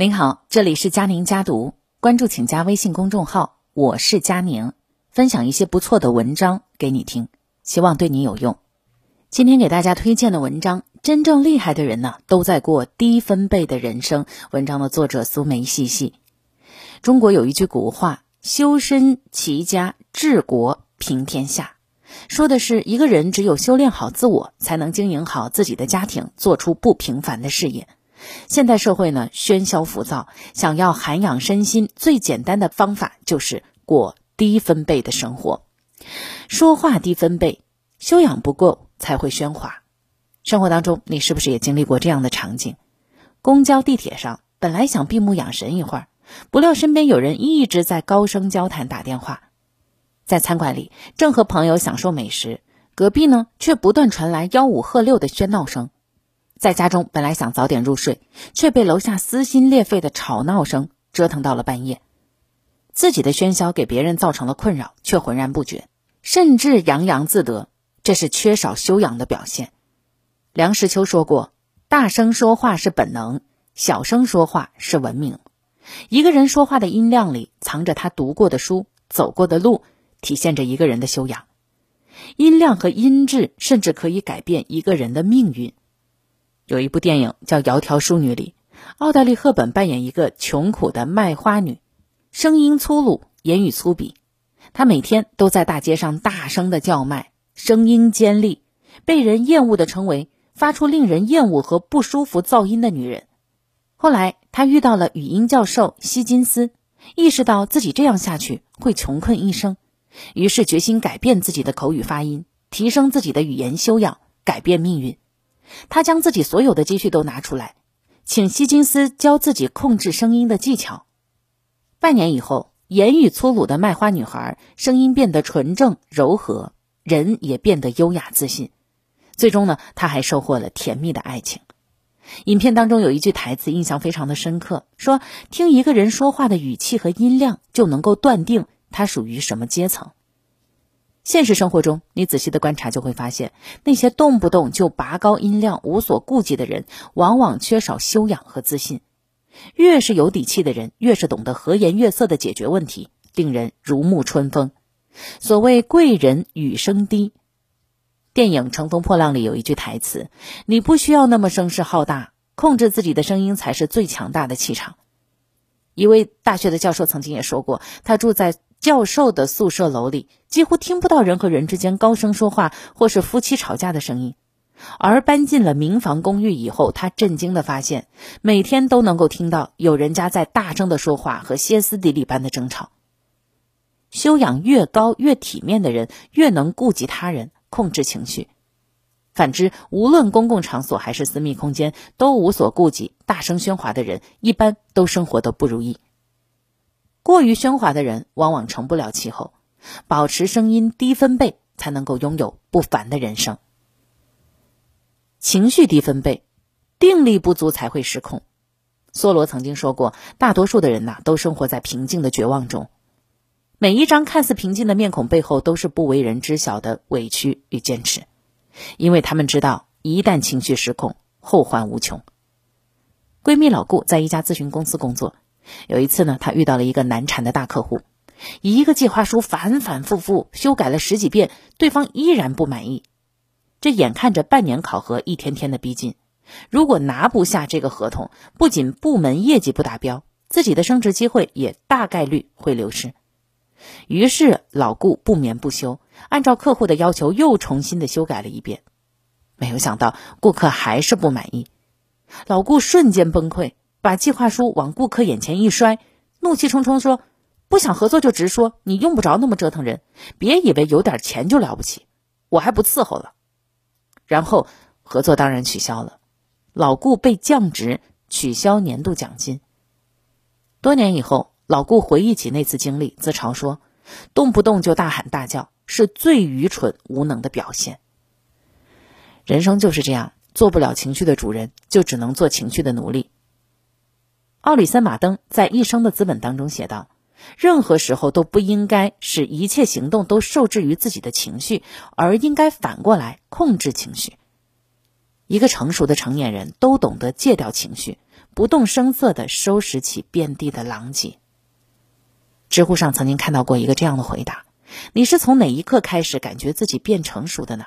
您好，这里是佳宁家读，关注请加微信公众号，我是佳宁，分享一些不错的文章给你听，希望对你有用。今天给大家推荐的文章，真正厉害的人呢，都在过低分贝的人生。文章的作者苏梅细细。中国有一句古话：“修身齐家治国平天下”，说的是一个人只有修炼好自我，才能经营好自己的家庭，做出不平凡的事业。现代社会呢，喧嚣浮躁，想要涵养身心，最简单的方法就是过低分贝的生活。说话低分贝，修养不够才会喧哗。生活当中，你是不是也经历过这样的场景？公交、地铁上，本来想闭目养神一会儿，不料身边有人一直在高声交谈、打电话。在餐馆里，正和朋友享受美食，隔壁呢却不断传来吆五喝六的喧闹声。在家中本来想早点入睡，却被楼下撕心裂肺的吵闹声折腾到了半夜。自己的喧嚣给别人造成了困扰，却浑然不觉，甚至洋洋自得，这是缺少修养的表现。梁实秋说过：“大声说话是本能，小声说话是文明。”一个人说话的音量里，藏着他读过的书、走过的路，体现着一个人的修养。音量和音质甚至可以改变一个人的命运。有一部电影叫《窈窕淑女》里，奥黛丽·赫本扮演一个穷苦的卖花女，声音粗鲁，言语粗鄙。她每天都在大街上大声的叫卖，声音尖利，被人厌恶的称为发出令人厌恶和不舒服噪音的女人。后来，她遇到了语音教授希金斯，意识到自己这样下去会穷困一生，于是决心改变自己的口语发音，提升自己的语言修养，改变命运。他将自己所有的积蓄都拿出来，请希金斯教自己控制声音的技巧。半年以后，言语粗鲁的卖花女孩声音变得纯正柔和，人也变得优雅自信。最终呢，她还收获了甜蜜的爱情。影片当中有一句台词印象非常的深刻，说：“听一个人说话的语气和音量，就能够断定他属于什么阶层。”现实生活中，你仔细的观察就会发现，那些动不动就拔高音量、无所顾忌的人，往往缺少修养和自信。越是有底气的人，越是懂得和颜悦色的解决问题，令人如沐春风。所谓贵人语声低。电影《乘风破浪》里有一句台词：“你不需要那么声势浩大，控制自己的声音才是最强大的气场。”一位大学的教授曾经也说过，他住在。教授的宿舍楼里几乎听不到人和人之间高声说话或是夫妻吵架的声音，而搬进了民房公寓以后，他震惊的发现，每天都能够听到有人家在大声的说话和歇斯底里般的争吵。修养越高、越体面的人，越能顾及他人、控制情绪；反之，无论公共场所还是私密空间，都无所顾忌、大声喧哗的人，一般都生活的不如意。过于喧哗的人往往成不了气候，保持声音低分贝才能够拥有不凡的人生。情绪低分贝，定力不足才会失控。梭罗曾经说过，大多数的人呐，都生活在平静的绝望中。每一张看似平静的面孔背后，都是不为人知晓的委屈与坚持，因为他们知道，一旦情绪失控，后患无穷。闺蜜老顾在一家咨询公司工作。有一次呢，他遇到了一个难缠的大客户，一个计划书反反复复修改了十几遍，对方依然不满意。这眼看着半年考核一天天的逼近，如果拿不下这个合同，不仅部门业绩不达标，自己的升职机会也大概率会流失。于是老顾不眠不休，按照客户的要求又重新的修改了一遍，没有想到顾客还是不满意，老顾瞬间崩溃。把计划书往顾客眼前一摔，怒气冲冲说：“不想合作就直说，你用不着那么折腾人。别以为有点钱就了不起，我还不伺候了。”然后合作当然取消了，老顾被降职，取消年度奖金。多年以后，老顾回忆起那次经历，自嘲说：“动不动就大喊大叫，是最愚蠢无能的表现。”人生就是这样，做不了情绪的主人，就只能做情绪的奴隶。奥里森·马登在《一生的资本》当中写道：“任何时候都不应该使一切行动都受制于自己的情绪，而应该反过来控制情绪。一个成熟的成年人都懂得戒掉情绪，不动声色地收拾起遍地的狼藉。知乎上曾经看到过一个这样的回答：“你是从哪一刻开始感觉自己变成熟的呢？”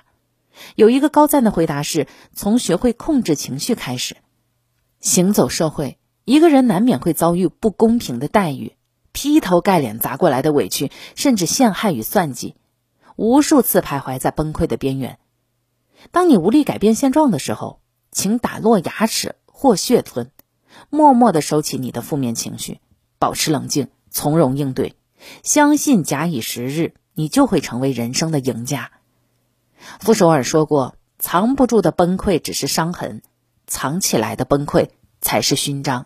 有一个高赞的回答是：“从学会控制情绪开始。”行走社会，一个人难免会遭遇不公平的待遇、劈头盖脸砸过来的委屈，甚至陷害与算计，无数次徘徊在崩溃的边缘。当你无力改变现状的时候，请打落牙齿或血吞，默默地收起你的负面情绪，保持冷静。从容应对，相信假以时日，你就会成为人生的赢家。傅首尔说过：“藏不住的崩溃只是伤痕，藏起来的崩溃才是勋章。”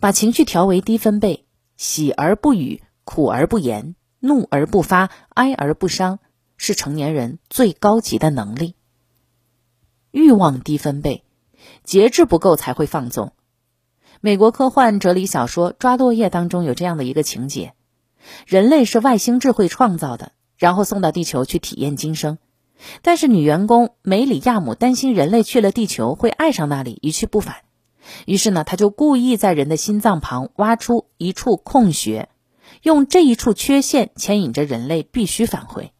把情绪调为低分贝，喜而不语，苦而不言，怒而不发，哀而不伤，是成年人最高级的能力。欲望低分贝，节制不够才会放纵。美国科幻哲理小说《抓落叶》当中有这样的一个情节：人类是外星智慧创造的，然后送到地球去体验今生。但是女员工梅里亚姆担心人类去了地球会爱上那里，一去不返。于是呢，他就故意在人的心脏旁挖出一处空穴，用这一处缺陷牵引着人类必须返回。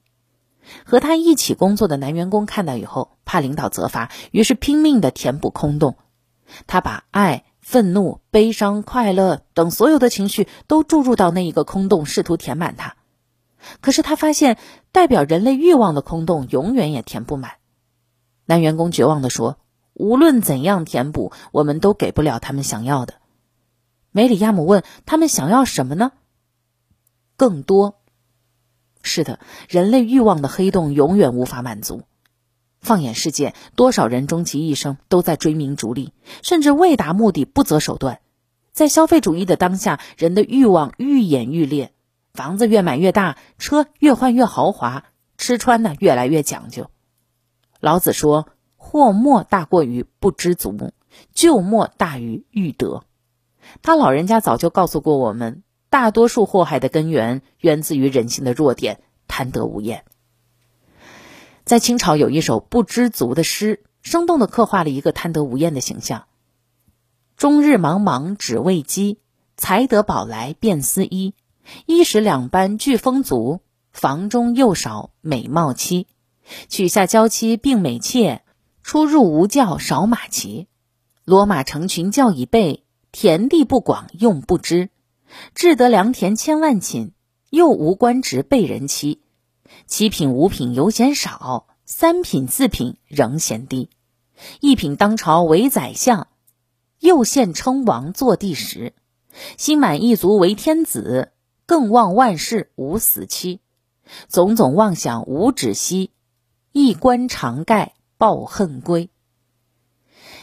和他一起工作的男员工看到以后，怕领导责罚，于是拼命的填补空洞。他把爱。愤怒、悲伤、快乐等所有的情绪都注入到那一个空洞，试图填满它。可是他发现，代表人类欲望的空洞永远也填不满。男员工绝望地说：“无论怎样填补，我们都给不了他们想要的。”梅里亚姆问：“他们想要什么呢？”更多。是的，人类欲望的黑洞永远无法满足。放眼世界，多少人终其一生都在追名逐利，甚至为达目的不择手段。在消费主义的当下，人的欲望愈演愈烈，房子越买越大，车越换越豪华，吃穿呢越来越讲究。老子说：“祸莫大过于不知足，救莫大于欲得。”他老人家早就告诉过我们，大多数祸害的根源源自于人性的弱点——贪得无厌。在清朝有一首不知足的诗，生动地刻画了一个贪得无厌的形象。终日茫茫只为饥，才得宝来便思衣。衣食两般俱丰足，房中又少美貌妻。娶下娇妻并美妾，出入无教少马骑。骡马成群教已备，田地不广用不知。志得良田千万顷，又无官职被人欺。七品五品犹嫌少，三品四品仍嫌低。一品当朝为宰相，又现称王坐第十。心满意足为天子，更望万事无死期。种种妄想无止息，一官常盖抱恨归。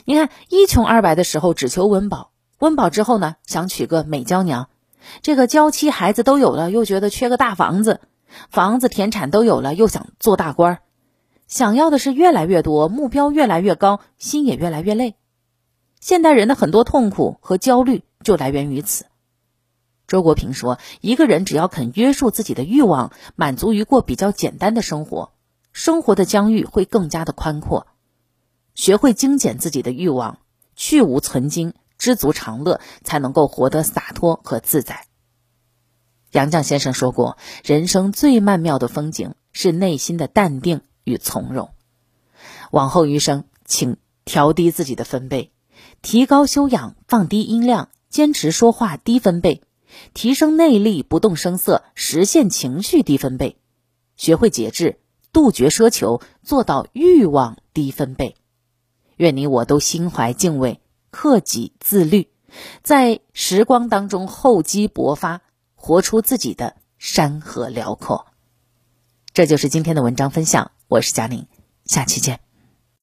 你看，一穷二白的时候只求温饱，温饱之后呢，想娶个美娇娘。这个娇妻孩子都有了，又觉得缺个大房子。房子、田产都有了，又想做大官，想要的是越来越多，目标越来越高，心也越来越累。现代人的很多痛苦和焦虑就来源于此。周国平说：“一个人只要肯约束自己的欲望，满足于过比较简单的生活，生活的疆域会更加的宽阔。学会精简自己的欲望，去无存精，知足常乐，才能够活得洒脱和自在。”杨绛先生说过：“人生最曼妙的风景是内心的淡定与从容。”往后余生，请调低自己的分贝，提高修养，放低音量，坚持说话低分贝，提升内力，不动声色，实现情绪低分贝，学会节制，杜绝奢求，做到欲望低分贝。愿你我都心怀敬畏，克己自律，在时光当中厚积薄发。活出自己的山河辽阔，这就是今天的文章分享。我是佳宁，下期见。